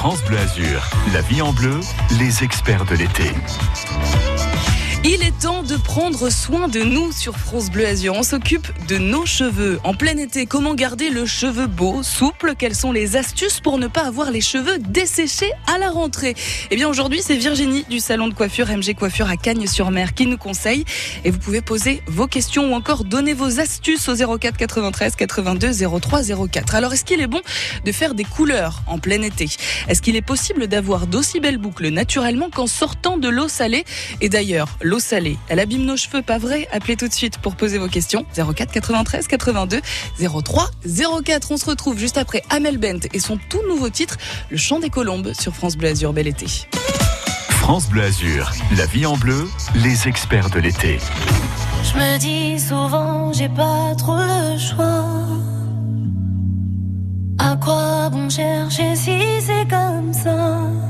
France Bleu Azur, la vie en bleu, les experts de l'été. Il est temps de prendre soin de nous sur France Bleu Azur. On s'occupe de nos cheveux. En plein été, comment garder le cheveu beau, souple? Quelles sont les astuces pour ne pas avoir les cheveux desséchés à la rentrée? Eh bien aujourd'hui, c'est Virginie du salon de coiffure MG Coiffure à Cagnes-sur-Mer qui nous conseille. Et vous pouvez poser vos questions ou encore donner vos astuces au 04 93 82 03 04. Alors est-ce qu'il est bon de faire des couleurs en plein été? Est-ce qu'il est possible d'avoir d'aussi belles boucles naturellement qu'en sortant de l'eau salée? Et d'ailleurs, l'eau salée. Elle abîme nos cheveux, pas vrai? Appelez tout de suite pour poser vos questions. 04 93 82 03 04. On se retrouve juste après Amel Bent et son tout nouveau titre, Le chant des colombes sur France Bleu Azur. Bel été. France Bleu Azur, la vie en bleu, les experts de l'été. Je me dis souvent, j'ai pas trop le choix. À quoi bon chercher si c'est comme ça?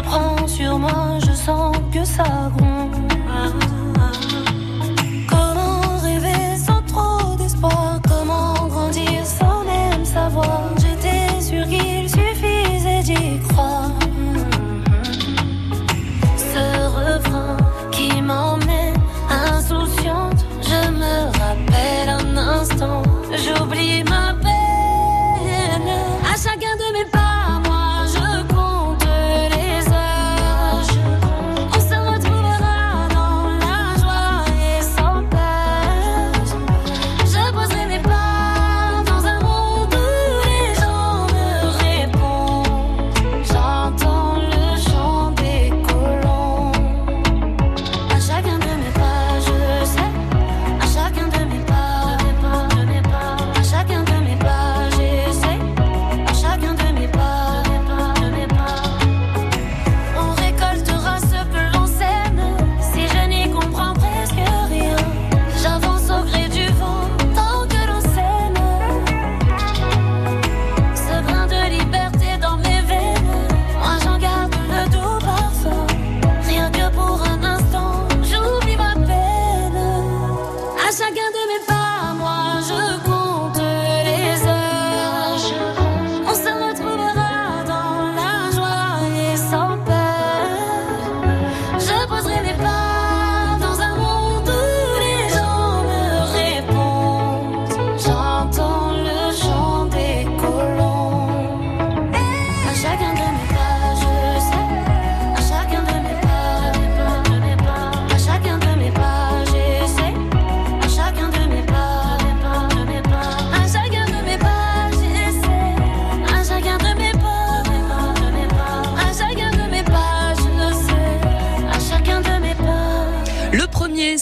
Je prends sur moi, je sens que ça gronde. Chacun de mes pas, moi je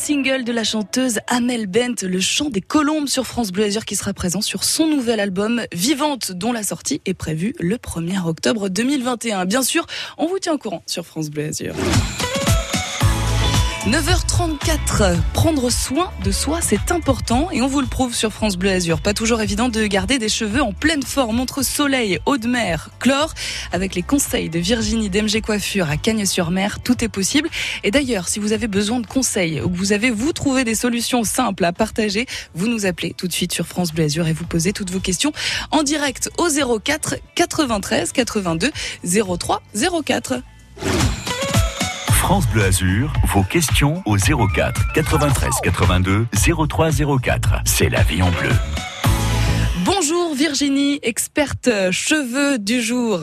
single de la chanteuse Amel Bent, Le chant des colombes sur France Bleu Azur qui sera présent sur son nouvel album Vivante dont la sortie est prévue le 1er octobre 2021. Bien sûr, on vous tient au courant sur France Bleu Azur. 9h34, prendre soin de soi, c'est important et on vous le prouve sur France Bleu Azur. Pas toujours évident de garder des cheveux en pleine forme entre soleil, eau de mer, chlore. Avec les conseils de Virginie d'MG Coiffure à Cagnes-sur-Mer, tout est possible. Et d'ailleurs, si vous avez besoin de conseils ou que vous avez vous trouvé des solutions simples à partager, vous nous appelez tout de suite sur France Bleu Azur et vous posez toutes vos questions en direct au 04 93 82 03 04. France Bleu Azur, vos questions au 04 93 82 03 04. C'est la vie en bleu. Bonjour Virginie, experte cheveux du jour.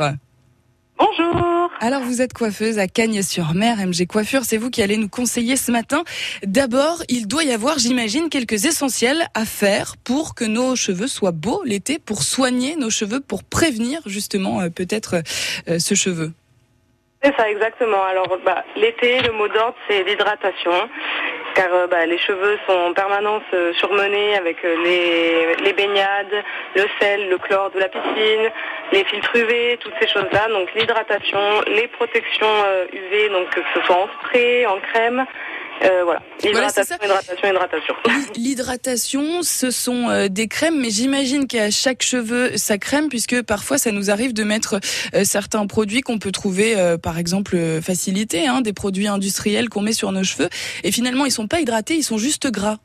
Bonjour. Alors vous êtes coiffeuse à Cagnes-sur-Mer, MG Coiffure, c'est vous qui allez nous conseiller ce matin. D'abord, il doit y avoir, j'imagine, quelques essentiels à faire pour que nos cheveux soient beaux l'été, pour soigner nos cheveux, pour prévenir justement euh, peut-être euh, ce cheveu. C'est ça, exactement. Alors, bah, l'été, le mot d'ordre, c'est l'hydratation, car euh, bah, les cheveux sont en permanence euh, surmenés avec euh, les, baignades, le sel, le chlore de la piscine, les filtres UV, toutes ces choses-là. Donc, l'hydratation, les protections UV, donc que ce soit en spray, en crème. Euh, voilà, hydratation, hydratation, hydratation. L'hydratation, ce sont euh, des crèmes, mais j'imagine qu'à chaque cheveu sa crème, puisque parfois ça nous arrive de mettre euh, certains produits qu'on peut trouver, euh, par exemple, euh, facilité, hein, des produits industriels qu'on met sur nos cheveux, et finalement ils sont pas hydratés, ils sont juste gras.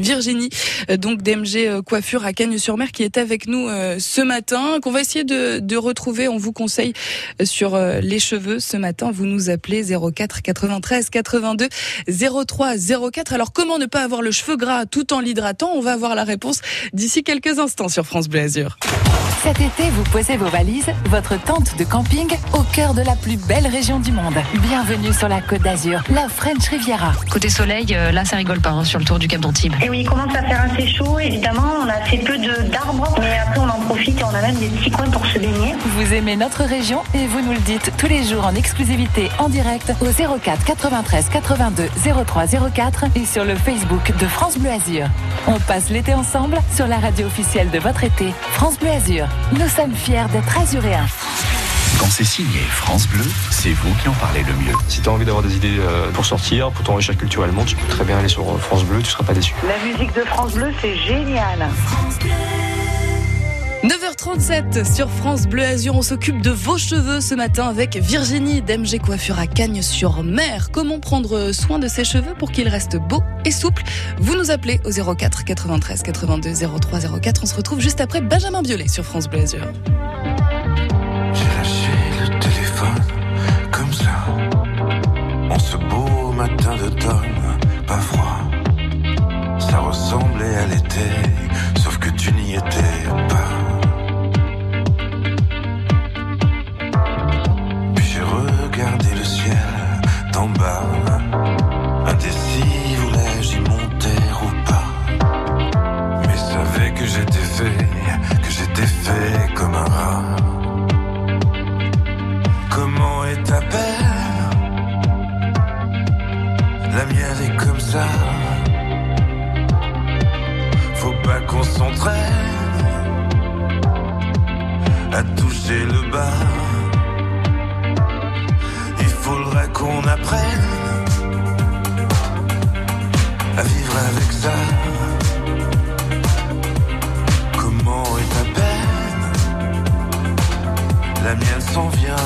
Virginie, euh, donc d'MG euh, Coiffure à Cagnes-sur-Mer, qui est avec nous euh, ce matin, qu'on va essayer de, de retrouver. On vous conseille sur les cheveux ce matin. Vous nous appelez 04 93 82 03 04. Alors comment ne pas avoir le cheveu gras tout en l'hydratant? On va avoir la réponse d'ici quelques instants sur France Bleu Azur. Cet été, vous posez vos valises, votre tente de camping au cœur de la plus belle région du monde. Bienvenue sur la Côte d'Azur, la French Riviera. Côté soleil, euh, là ça rigole pas hein, sur le tour du Cap d'Antibes. Et oui, il commence à faire assez chaud, évidemment, on a assez peu de- d'arbres, mais après on en profite et on a même des petits coins pour se baigner. Vous aimez notre région et vous nous le dites tous les jours en exclusivité en direct au 04 93 82 03 04 et sur le Facebook de France Bleu Azur. On passe l'été ensemble sur la radio officielle de votre été, France Bleu Azur. Nous sommes fiers d'être azuréens. Quand c'est signé France Bleu, c'est vous qui en parlez le mieux. Si tu as envie d'avoir des idées euh, pour sortir, pour t'enrichir culturellement, tu peux très bien aller sur euh, France Bleu, tu seras pas déçu. La musique de France Bleu, c'est génial. 9h37 sur France Bleu Azur, on s'occupe de vos cheveux ce matin avec Virginie d'MG Coiffure à Cagnes-sur-Mer. Comment prendre soin de ses cheveux pour qu'ils restent beaux et souples? Vous nous appelez au 04 93 82 03 04. On se retrouve juste après Benjamin Biolay sur France Bleu Azur. J'ai lâché le téléphone comme ça. En ce beau matin d'automne, pas froid. Ça ressemblait à l'été, à vivre avec ça. Comment est ta peine? La mienne s'en vient,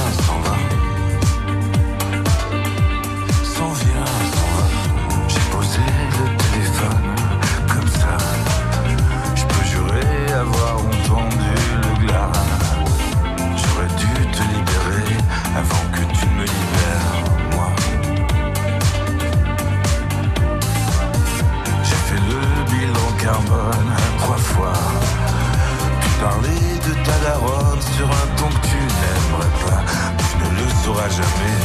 trois fois. Tu parlais de ta daronne sur un ton que tu n'aimerais pas. Tu ne le sauras jamais,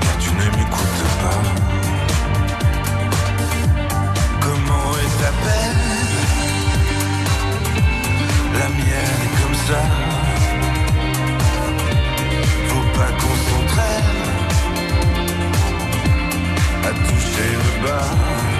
car tu ne m'écoutes pas. Comment est ta peine La mienne est comme ça. Faut pas qu'on s'entraîne à toucher le bas.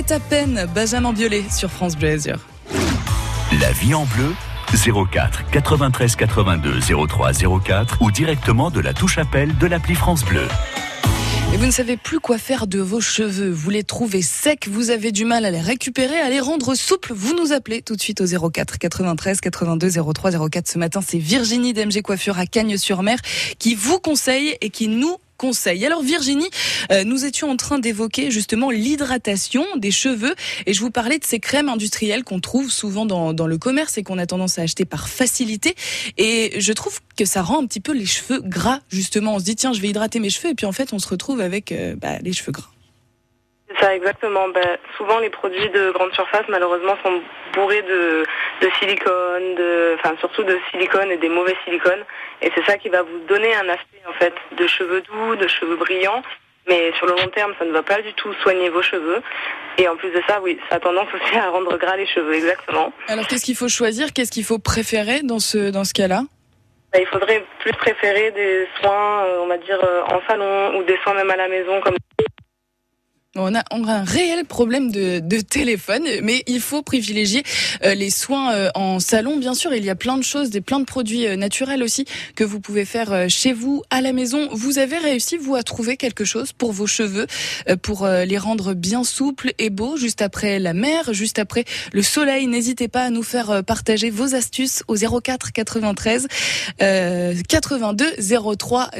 Ta peine, Benjamin Biolay sur France Bleu Azur. La vie en bleu 04 93 82 03 04 ou directement de la touche appel de l'appli France Bleu. Et vous ne savez plus quoi faire de vos cheveux. Vous les trouvez secs, vous avez du mal à les récupérer, à les rendre souples. Vous nous appelez tout de suite au 04 93 82 03 04. Ce matin, c'est Virginie d'MG Coiffure à Cagnes-sur-Mer qui vous conseille et qui nous Alors Virginie, euh, nous étions en train d'évoquer justement l'hydratation des cheveux et je vous parlais de ces crèmes industrielles qu'on trouve souvent dans, dans le commerce et qu'on a tendance à acheter par facilité. Et je trouve que ça rend un petit peu les cheveux gras justement. On se dit tiens je vais hydrater mes cheveux et puis en fait on se retrouve avec euh, bah, les cheveux gras. C'est ça, exactement. Ben, souvent, les produits de grande surface, malheureusement, sont bourrés de, de silicone, de, enfin, surtout de silicone et des mauvais silicones. Et c'est ça qui va vous donner un aspect, en fait, de cheveux doux, de cheveux brillants. Mais sur le long terme, ça ne va pas du tout soigner vos cheveux. Et en plus de ça, oui, ça a tendance aussi à rendre gras les cheveux, exactement. Alors qu'est-ce qu'il faut choisir? Qu'est-ce qu'il faut préférer dans ce, dans ce cas-là? Ben, il faudrait plus préférer des soins, euh, on va dire, euh, en salon ou des soins même à la maison, comme On a, on a un réel problème de, de téléphone, mais il faut privilégier euh, les soins euh, en salon. Bien sûr, il y a plein de choses, des plein de produits euh, naturels aussi que vous pouvez faire chez vous, à la maison. Vous avez réussi, vous, à trouver quelque chose pour vos cheveux, pour les rendre bien souples et beaux, juste après la mer, juste après le soleil. N'hésitez pas à nous faire partager vos astuces au 04 93 euh, 82 03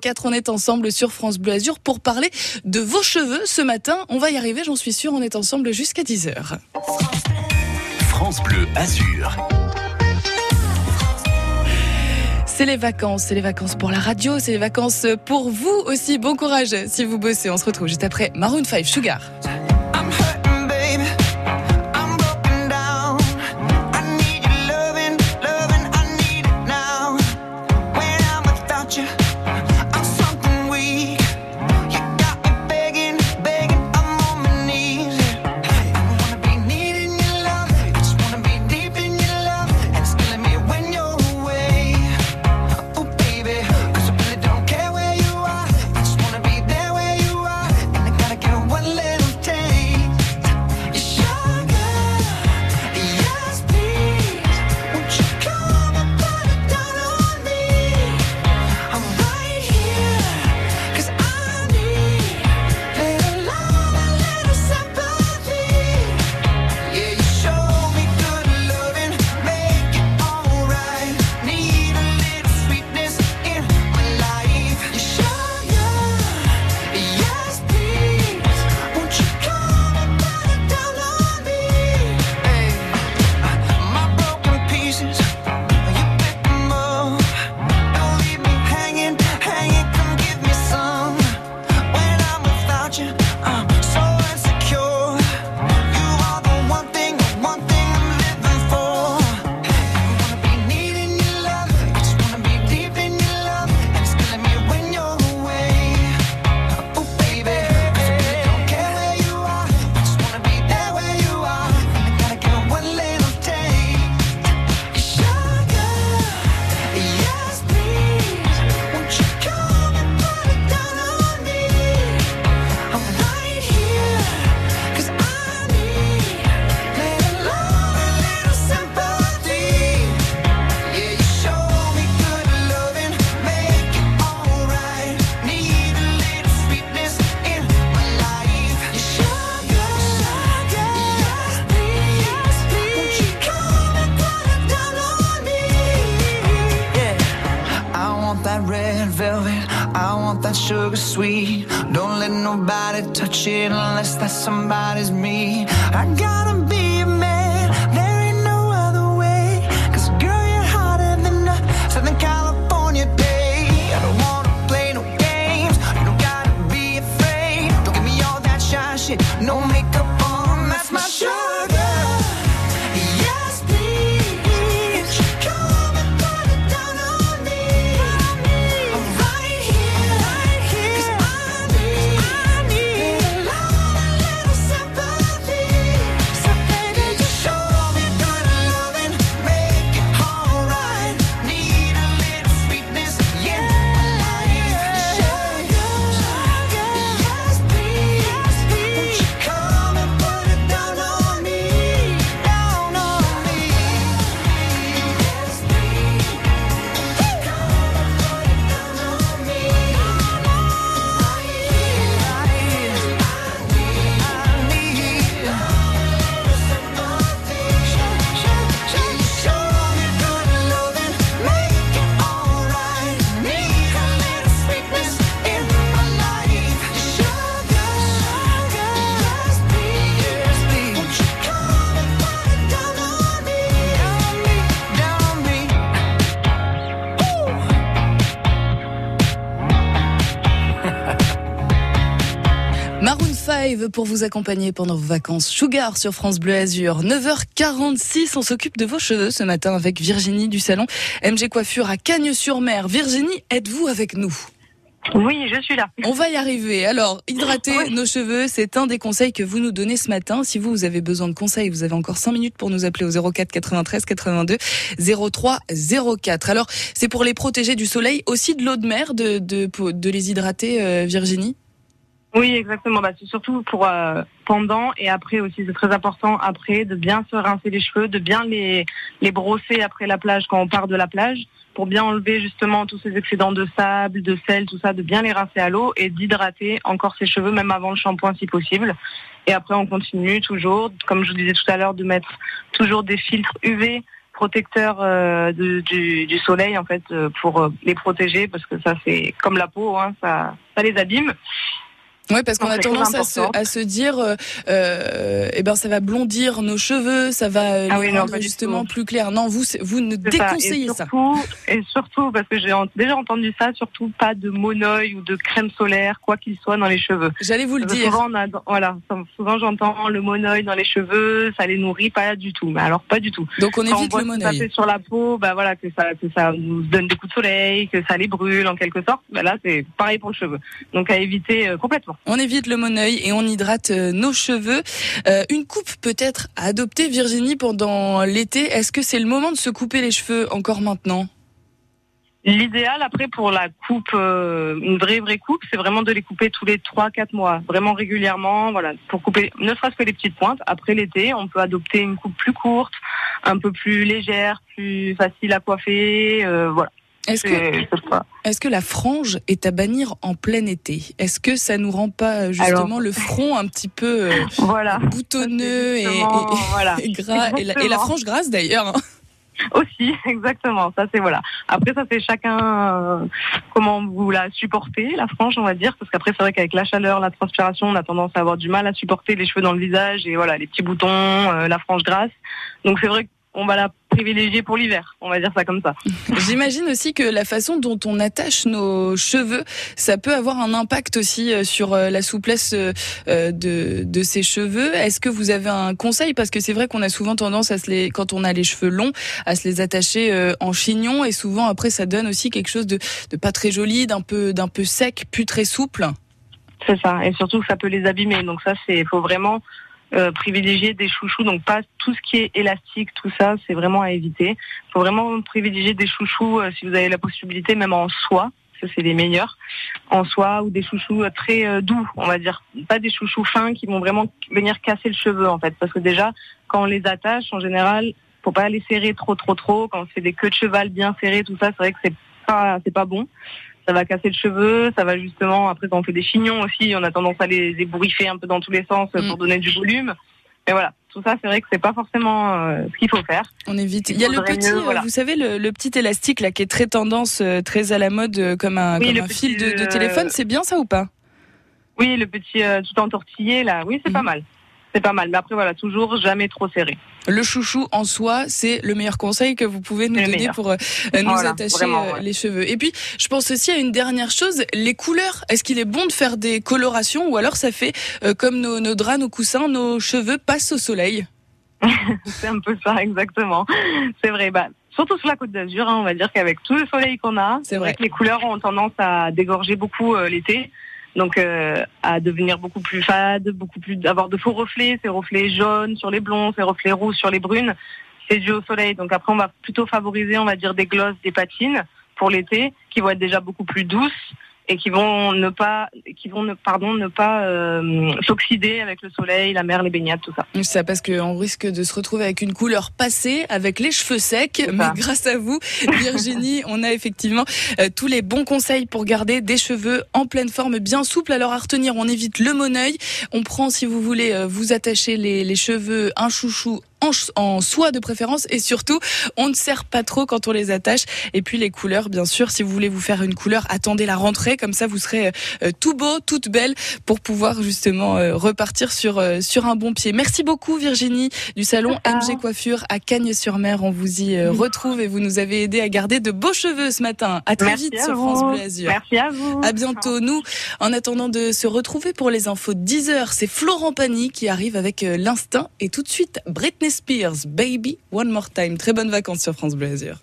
04. On est ensemble sur France Bleu Azur pour parler de vos cheveux ce matin. On va y arriver, j'en suis sûre. On est ensemble jusqu'à 10h. France Bleu Azur. C'est les vacances, c'est les vacances pour la radio, c'est les vacances pour vous aussi. Bon courage si vous bossez. On se retrouve juste après Maroon 5 Sugar. That sugar sweet. Don't let nobody touch it unless that somebody's me. I gotta be pour vous accompagner pendant vos vacances. Sugar sur France Bleu Azur. 9h46, on s'occupe de vos cheveux ce matin avec Virginie du salon MG Coiffure à Cagnes-sur-Mer. Virginie, êtes-vous avec nous? Oui, je suis là. On va y arriver. Alors, hydrater Oui. nos cheveux, c'est un des conseils que vous nous donnez ce matin. Si vous, vous avez besoin de conseils, vous avez encore 5 minutes pour nous appeler au 04 93 82 03 04. Alors, c'est pour les protéger du soleil, aussi de l'eau de mer, de, de, pour- de les hydrater, euh, Virginie? Oui, exactement. Bah, c'est surtout pour euh, pendant et après aussi. C'est très important après de bien se rincer les cheveux, de bien les, les brosser après la plage quand on part de la plage pour bien enlever justement tous ces excédents de sable, de sel, tout ça, de bien les rincer à l'eau et d'hydrater encore ses cheveux même avant le shampoing si possible. Et après on continue toujours, comme je vous disais tout à l'heure, de mettre toujours des filtres UV protecteurs euh, du, du soleil en fait euh, pour euh, les protéger parce que ça c'est comme la peau, hein, ça, ça les abîme. Oui, parce qu'on a tendance à se, à se dire, euh, euh, eh ben, ça va blondir nos cheveux, ça va euh, Ah les oui, non, rendre justement plus clairs. Non, vous, vous ne C'est ça. déconseillez et ça. surtout, Et surtout, parce que j'ai déjà entendu ça, surtout pas de monoeil ou de crème solaire, quoi qu'il soit dans les cheveux. J'allais vous le Parce dire. Souvent, on a, voilà, souvent j'entends le monoeil dans les cheveux, ça les nourrit pas du tout. Mais alors pas du tout. Donc on Quand évite on le monoeil. ça sur la peau, bah voilà, que ça, que ça nous donne des coups de soleil, que ça les brûle en quelque sorte. Bah là, c'est pareil pour le cheveu. Donc à éviter euh, complètement. On évite le monoeil et on hydrate euh, nos cheveux. Euh, une coupe peut-être à adopter, Virginie, pendant l'été. Est-ce que c'est le moment de se couper les cheveux encore maintenant? L'idéal après pour la coupe, euh, une vraie vraie coupe, c'est vraiment de les couper tous les 3-4 mois, vraiment régulièrement, voilà, pour couper ne serait-ce que les petites pointes. Après l'été, on peut adopter une coupe plus courte, un peu plus légère, plus facile à coiffer, euh, voilà. Est-ce que, la frange est à bannir en plein été? Est-ce que ça nous rend pas euh, justement Alors- le front un petit peu euh, Voilà. boutonneux et, voilà. et gras et la, et la Exactement. frange grasse d'ailleurs hein? Aussi, exactement. Ça c'est voilà. Après ça c'est chacun euh, comment vous la supportez la frange on va dire parce qu'après c'est vrai qu'avec la chaleur, la transpiration, on a tendance à avoir du mal à supporter les cheveux dans le visage et voilà les petits boutons, euh, la frange grasse. Donc c'est vrai qu'on va la privilégier pour l'hiver. On va dire ça comme ça. J'imagine aussi que la façon dont on attache nos cheveux, ça peut avoir un impact aussi euh, sur euh, la souplesse euh, de, de ces cheveux. Est-ce que vous avez un conseil? Parce que c'est vrai qu'on a souvent tendance à se les, quand on a les cheveux longs, à se les attacher en chignon et souvent après ça donne aussi quelque chose de, de pas très joli, d'un peu, d'un peu sec, plus très souple. C'est ça. Et surtout que ça peut les abîmer. Donc ça c'est faut vraiment euh, privilégier des chouchous, donc pas tout ce qui est élastique, tout ça, c'est vraiment à éviter. Il faut vraiment privilégier des chouchous euh, si vous avez la possibilité, même en soie, ça c'est les meilleurs, en soie ou des chouchous euh, très euh, doux, on va dire, pas des chouchous fins qui vont vraiment venir casser le cheveu en fait, parce que déjà quand on les attache, en général, faut pas les serrer trop trop trop. Quand on fait des queues de cheval bien serrées, tout ça, c'est vrai que c'est pas c'est pas bon ça va casser le cheveu, ça va justement, après quand on fait des chignons aussi, on a tendance à les ébouriffer un peu dans tous les sens euh, Mm. pour donner du volume. Mais voilà, tout ça, c'est vrai que c'est pas forcément euh, ce qu'il faut faire. On évite. Il y a le petit, mieux, voilà. vous savez, le, le petit élastique là qui est très tendance, euh, très à la mode, comme un, Oui, comme un fil de, de téléphone. C'est bien ça ou pas? Oui, le petit euh, tout entortillé, là, oui, c'est pas mal. C'est pas mal. Mais après, voilà, toujours jamais trop serré. Le chouchou en soi, c'est le meilleur conseil que vous pouvez nous donner pour euh, nous Voilà, attacher vraiment, euh, ouais. les cheveux. Et puis, je pense aussi à une dernière chose, les couleurs. Est-ce qu'il est bon de faire des colorations ou alors ça fait euh, comme nos, nos draps, nos coussins, nos cheveux passent au soleil? C'est un peu ça, exactement. C'est vrai. Bah, surtout sur la Côte d'Azur, hein, on va dire qu'avec tout le soleil qu'on a, C'est vrai. que les couleurs ont tendance à dégorger beaucoup euh, l'été. Donc euh, à devenir beaucoup plus fade, beaucoup plus avoir de faux reflets, ces reflets jaunes sur les blonds, ces reflets roux sur les brunes, c'est dû au soleil. Donc après on va plutôt favoriser, on va dire des glosses, des patines pour l'été, qui vont être déjà beaucoup plus douces et qui vont ne pas, qui vont ne, pardon, ne pas euh, s'oxyder avec le soleil, la mer, les baignades, tout ça. Ça parce qu'on risque de se retrouver avec une couleur passée, avec les cheveux secs. Mais grâce à vous, Virginie, on a effectivement euh, tous les bons conseils pour garder des cheveux en pleine forme, bien souples. Alors à retenir, on évite le monoeil. On prend, si vous voulez, euh, vous attacher les, les cheveux un chouchou en, en soie de préférence et surtout on ne serre pas trop quand on les attache. Et puis les couleurs, bien sûr, si vous voulez vous faire une couleur, attendez la rentrée, comme ça vous serez euh, tout beau, toute belle pour pouvoir justement euh, repartir sur euh, sur un bon pied. Merci beaucoup Virginie du salon MG Coiffure à Cagnes-sur-Mer. On vous y euh, retrouve et vous nous avez aidé à garder de beaux cheveux ce matin. À très Merci vite à sur vous. France Bleu Azur. Merci à vous. À bientôt. Nous, en attendant de se retrouver pour les infos de 10 heures, c'est Florent Pagny qui arrive avec euh, l'instinct et tout de suite Britney Spears, Baby One More Time. Très bonnes vacances sur France Bleu Azur.